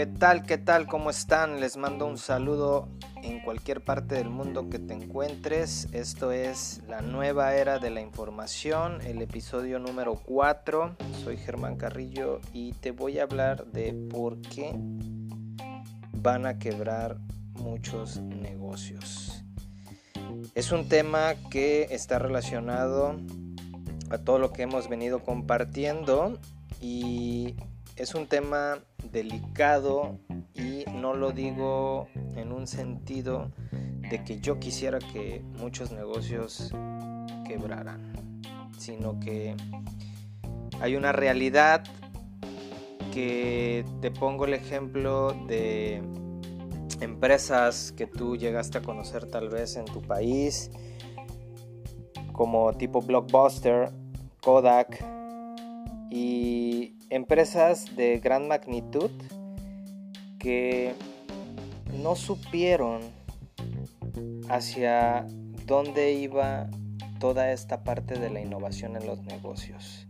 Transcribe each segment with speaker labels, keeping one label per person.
Speaker 1: ¿Qué tal? ¿Qué tal? ¿Cómo están? Les mando un saludo en cualquier parte del mundo que te encuentres. Esto es la nueva era de la información, el episodio número 4. Soy Germán Carrillo y te voy a hablar de por qué van a quebrar muchos negocios. Es un tema que está relacionado a todo lo que hemos venido compartiendo y es un tema delicado y no lo digo en un sentido de que yo quisiera que muchos negocios quebraran, sino que hay una realidad que te pongo el ejemplo de empresas que tú llegaste a conocer tal vez en tu país, como tipo Blockbuster, Kodak y empresas de gran magnitud que no supieron hacia dónde iba toda esta parte de la innovación en los negocios.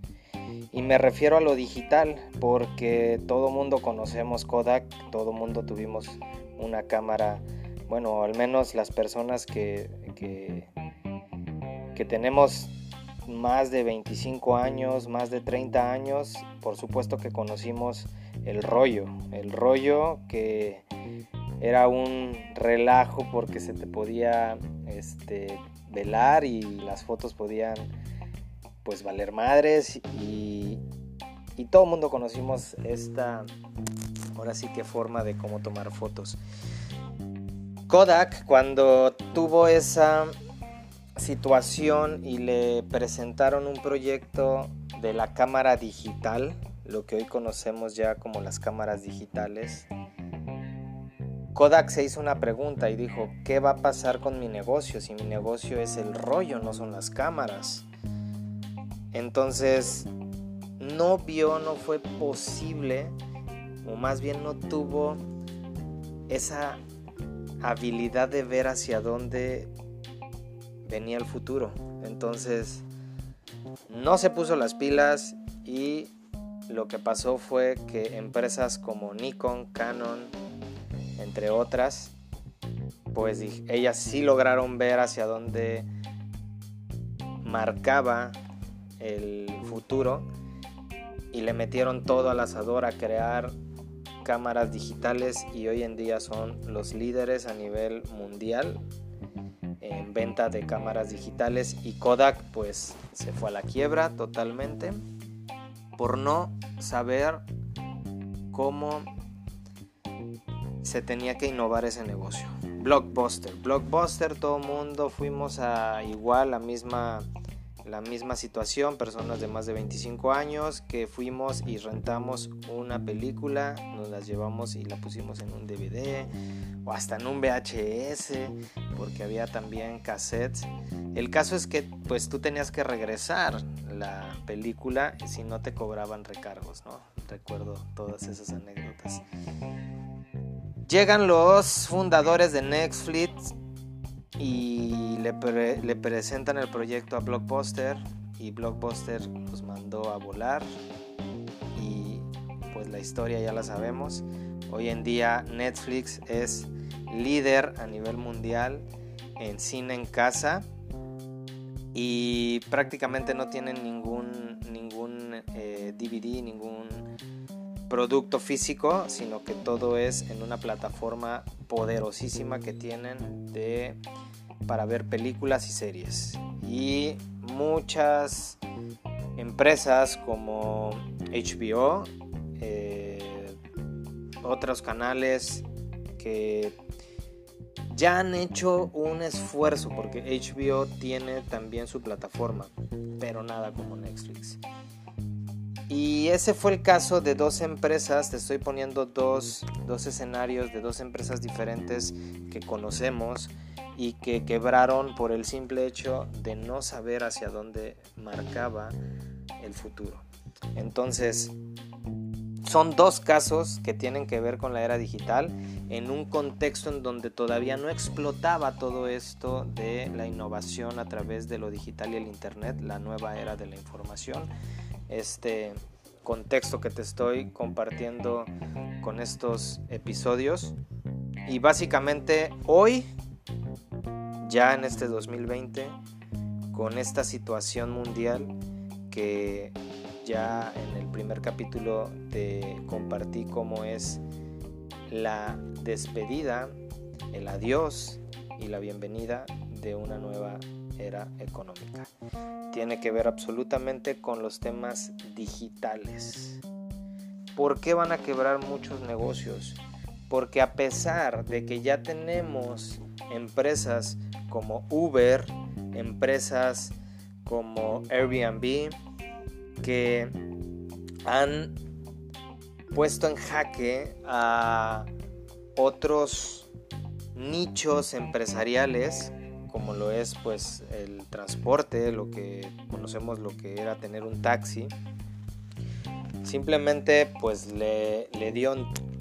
Speaker 1: Y me refiero a lo digital porque todo mundo conocemos Kodak, todo mundo tuvimos una cámara, bueno, al menos las personas que, que, que tenemos más de 25 años, más de 30 años, por supuesto que conocimos el rollo, el rollo que era un relajo porque se te podía este, velar y las fotos podían pues valer madres y, y todo el mundo conocimos esta, ahora sí que forma de cómo tomar fotos. Kodak cuando tuvo esa situación y le presentaron un proyecto de la cámara digital, lo que hoy conocemos ya como las cámaras digitales. Kodak se hizo una pregunta y dijo, ¿qué va a pasar con mi negocio si mi negocio es el rollo, no son las cámaras? Entonces, no vio, no fue posible, o más bien no tuvo esa habilidad de ver hacia dónde venía el futuro. Entonces, no se puso las pilas y lo que pasó fue que empresas como Nikon, Canon, entre otras, pues ellas sí lograron ver hacia dónde marcaba el futuro y le metieron todo al asador a crear cámaras digitales y hoy en día son los líderes a nivel mundial en venta de cámaras digitales y Kodak pues se fue a la quiebra totalmente por no saber cómo se tenía que innovar ese negocio. Blockbuster, Blockbuster, todo mundo fuimos a igual la misma la misma situación, personas de más de 25 años que fuimos y rentamos una película, nos las llevamos y la pusimos en un DVD o hasta en un VHS, porque había también cassettes. El caso es que pues tú tenías que regresar la película si no te cobraban recargos, ¿no? Recuerdo todas esas anécdotas. Llegan los fundadores de Netflix y le, presentan el proyecto a Blockbuster y Blockbuster los mandó a volar y pues la historia ya la sabemos. Hoy en día Netflix es líder a nivel mundial en cine en casa y prácticamente no tienen ningún, ningún DVD, eh, ningún producto físico, sino que todo es en una plataforma poderosísima que tienen de para ver películas y series. Y muchas empresas como HBO, eh, otros canales que ya han hecho un esfuerzo porque HBO tiene también su plataforma, pero nada como Netflix. Y ese fue el caso de dos empresas, te estoy poniendo dos, dos escenarios de dos empresas diferentes que conocemos y que quebraron por el simple hecho de no saber hacia dónde marcaba el futuro. Entonces, son dos casos que tienen que ver con la era digital en un contexto en donde todavía no explotaba todo esto de la innovación a través de lo digital y el internet, la nueva era de la información. Este, contexto que te estoy compartiendo con estos episodios. Y básicamente hoy, ya en este 2020, con esta situación mundial que ya en el primer capítulo te compartí cómo es la despedida, el adiós y la bienvenida de una nueva era económica. Tiene que ver absolutamente con los temas digitales. ¿Por qué van a quebrar muchos negocios? Porque a pesar de que ya tenemos empresas como Uber, empresas como Airbnb, que han puesto en jaque a otros nichos empresariales como lo es pues el transporte, lo que conocemos lo que era tener un taxi. Simplemente pues le, le dio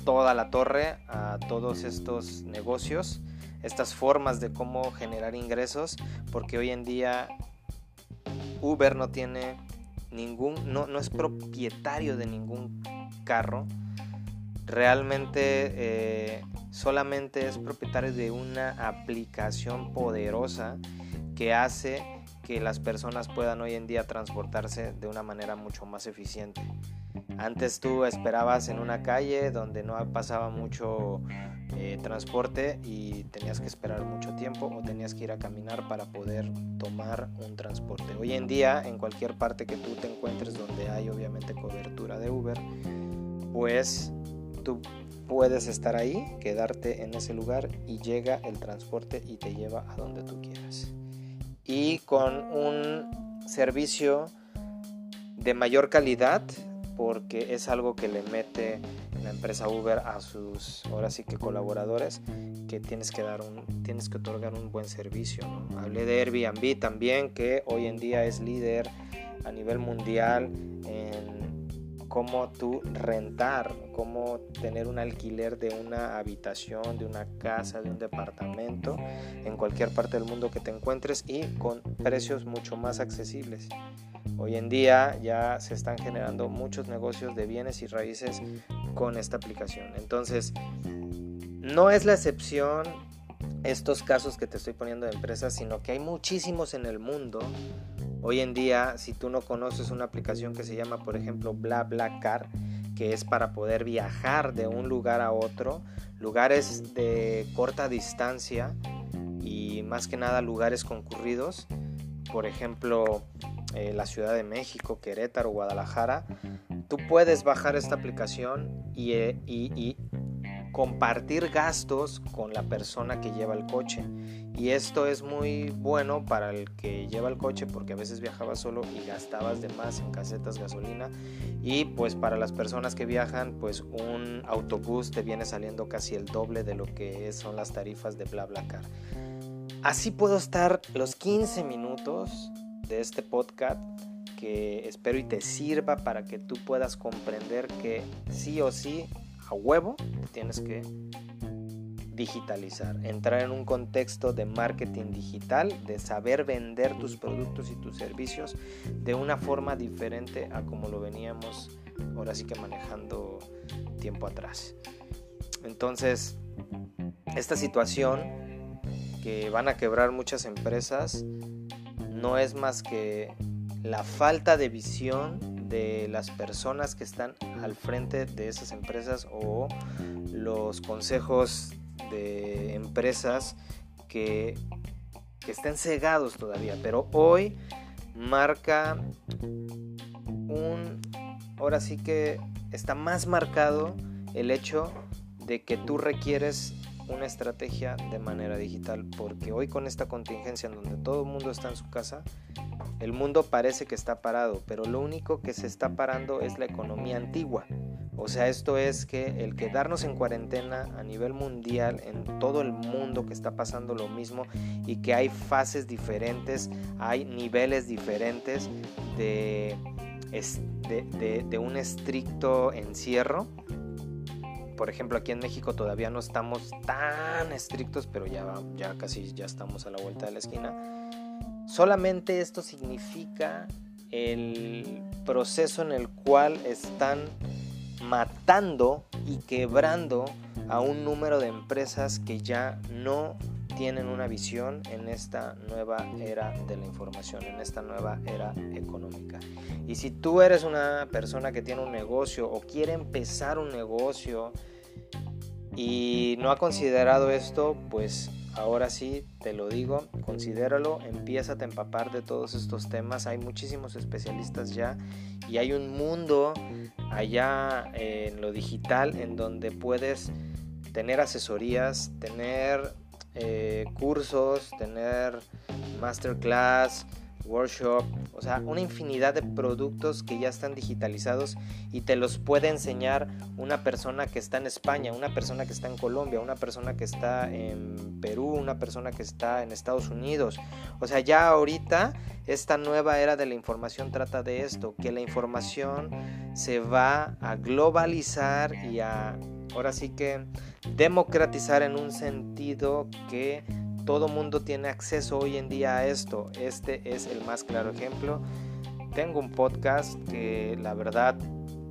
Speaker 1: toda la torre a todos estos negocios, estas formas de cómo generar ingresos, porque hoy en día Uber no tiene ningún, no, no es propietario de ningún carro, realmente eh, solamente es propietario de una aplicación poderosa que hace que las personas puedan hoy en día transportarse de una manera mucho más eficiente. Antes tú esperabas en una calle donde no pasaba mucho eh, transporte y tenías que esperar mucho tiempo o tenías que ir a caminar para poder tomar un transporte. Hoy en día, en cualquier parte que tú te encuentres donde hay obviamente cobertura de Uber, pues tú puedes estar ahí, quedarte en ese lugar y llega el transporte y te lleva a donde tú quieras. Y con un servicio de mayor calidad, porque es algo que le mete la empresa Uber a sus ahora sí que colaboradores que tienes que dar un tienes que otorgar un buen servicio hablé de Airbnb también que hoy en día es líder a nivel mundial en cómo tú rentar cómo tener un alquiler de una habitación de una casa de un departamento en cualquier parte del mundo que te encuentres y con precios mucho más accesibles Hoy en día ya se están generando muchos negocios de bienes y raíces con esta aplicación. Entonces, no es la excepción estos casos que te estoy poniendo de empresas, sino que hay muchísimos en el mundo. Hoy en día, si tú no conoces una aplicación que se llama, por ejemplo, BlaBlaCar, que es para poder viajar de un lugar a otro, lugares de corta distancia y más que nada lugares concurridos, por ejemplo, eh, la Ciudad de México, Querétaro, Guadalajara, tú puedes bajar esta aplicación eh, y, compartir gastos con la persona que lleva el coche. Y esto es muy bueno para el que lleva el coche porque a veces viajabas solo y gastabas de más en casetas gasolina. Y pues para las personas que viajan, pues un autobús te viene saliendo casi el doble de lo que son las tarifas de BlaBlaCar. Así puedo estar los 15 minutos de este podcast que espero y te sirva para que tú puedas comprender que sí o sí, a huevo, tienes que digitalizar, entrar en un contexto de marketing digital, de saber vender tus productos y tus servicios de una forma diferente a como lo veníamos ahora sí que manejando tiempo atrás. Entonces, esta situación que van a quebrar muchas empresas no es más que la falta de visión de las personas que están al frente de esas empresas o los consejos de empresas que, que estén cegados todavía. Pero hoy marca un... Ahora sí que está más marcado el hecho de que tú requieres una estrategia de manera digital, porque hoy con esta contingencia en donde todo el mundo está en su casa, el mundo parece que está parado, pero lo único que se está parando es la economía antigua. O sea, esto es que el quedarnos en cuarentena a nivel mundial, en todo el mundo que está pasando lo mismo y que hay fases diferentes, hay niveles diferentes de, de, de un estricto encierro, por ejemplo, aquí en México todavía no estamos tan estrictos, pero ya, ya casi ya estamos a la vuelta de la esquina. Solamente esto significa el proceso en el cual están matando y quebrando a un número de empresas que ya no tienen una visión en esta nueva era de la información, en esta nueva era económica. Y si tú eres una persona que tiene un negocio o quiere empezar un negocio y no ha considerado esto, pues ahora sí te lo digo, considéralo, empieza a empapar de todos estos temas. Hay muchísimos especialistas ya y hay un mundo allá en lo digital en donde puedes tener asesorías, tener eh, cursos, tener masterclass, workshop, o sea, una infinidad de productos que ya están digitalizados y te los puede enseñar una persona que está en España, una persona que está en Colombia, una persona que está en Perú, una persona que está en Estados Unidos. O sea, ya ahorita esta nueva era de la información trata de esto, que la información se va a globalizar y a, ahora sí que, democratizar en un sentido que todo mundo tiene acceso hoy en día a esto. Este es el más claro ejemplo. Tengo un podcast que la verdad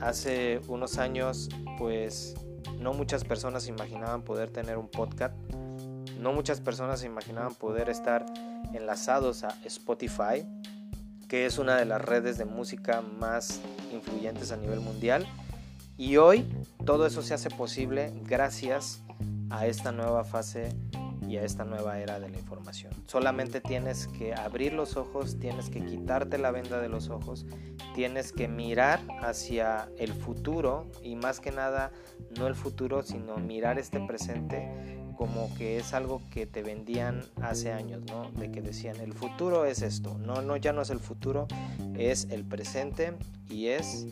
Speaker 1: hace unos años pues no muchas personas imaginaban poder tener un podcast. No muchas personas imaginaban poder estar enlazados a Spotify, que es una de las redes de música más influyentes a nivel mundial. Y hoy todo eso se hace posible gracias a esta nueva fase y a esta nueva era de la información. Solamente tienes que abrir los ojos, tienes que quitarte la venda de los ojos, tienes que mirar hacia el futuro y más que nada no el futuro, sino mirar este presente como que es algo que te vendían hace años, ¿no? De que decían, el futuro es esto. No, no, ya no es el futuro, es el presente y es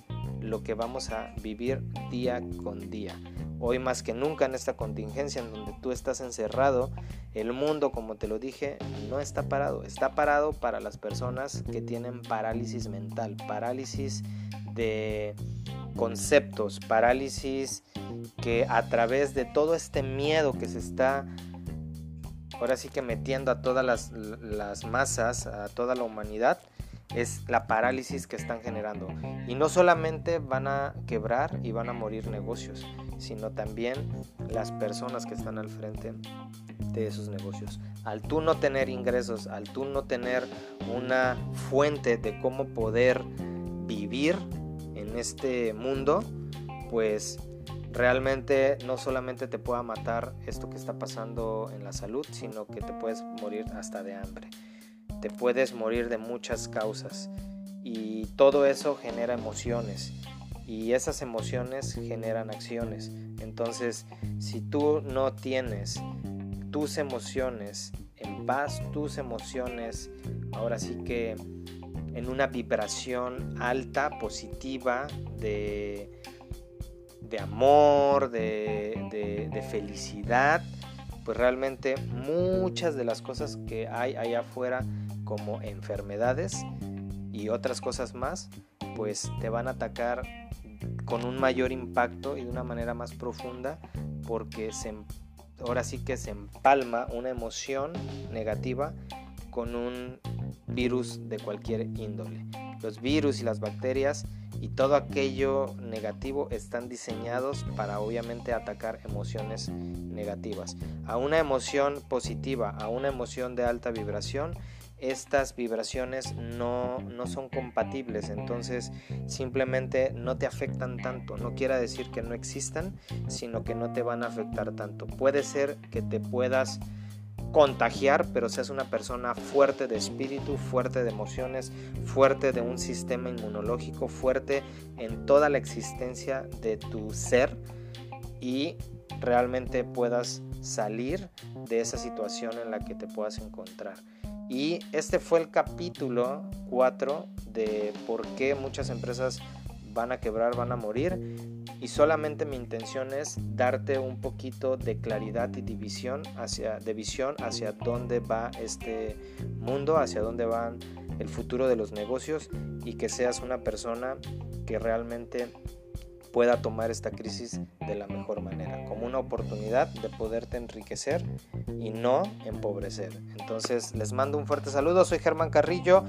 Speaker 1: lo que vamos a vivir día con día. Hoy más que nunca en esta contingencia en donde tú estás encerrado, el mundo, como te lo dije, no está parado. Está parado para las personas que tienen parálisis mental, parálisis de conceptos, parálisis que a través de todo este miedo que se está ahora sí que metiendo a todas las, las masas, a toda la humanidad, es la parálisis que están generando. Y no solamente van a quebrar y van a morir negocios, sino también las personas que están al frente de esos negocios. Al tú no tener ingresos, al tú no tener una fuente de cómo poder vivir en este mundo, pues realmente no solamente te pueda matar esto que está pasando en la salud, sino que te puedes morir hasta de hambre te puedes morir de muchas causas y todo eso genera emociones y esas emociones generan acciones. Entonces, si tú no tienes tus emociones en paz, tus emociones, ahora sí que en una vibración alta, positiva, de, de amor, de, de felicidad, pues realmente muchas de las cosas que hay allá afuera como enfermedades y otras cosas más, pues te van a atacar con un mayor impacto y de una manera más profunda porque se, em, ahora sí que se empalma una emoción negativa con un virus de cualquier índole. Los virus y las bacterias y todo aquello negativo están diseñados para obviamente atacar emociones negativas. A una emoción positiva, a una emoción de alta vibración, estas vibraciones no, son compatibles, entonces simplemente no te afectan tanto. No quiere decir que no existan, sino que no te van a afectar tanto. Puede ser que te puedas contagiar, pero seas una persona fuerte de espíritu, fuerte de emociones, fuerte de un sistema inmunológico, fuerte en toda la existencia de tu ser y realmente puedas salir de esa situación en la que te puedas encontrar. Y este fue el capítulo 4 de por qué muchas empresas van a quebrar, van a morir. Y solamente mi intención es darte un poquito de claridad y división hacia, de visión hacia dónde va este mundo, hacia dónde va el futuro de los negocios y que seas una persona que realmente pueda tomar esta crisis de la mejor manera, como una oportunidad de poderte enriquecer y no empobrecer. Entonces les mando un fuerte saludo, soy Germán Carrillo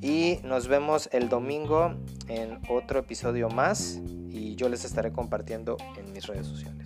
Speaker 1: Y nos vemos el domingo en otro episodio más y yo les estaré compartiendo en mis redes sociales.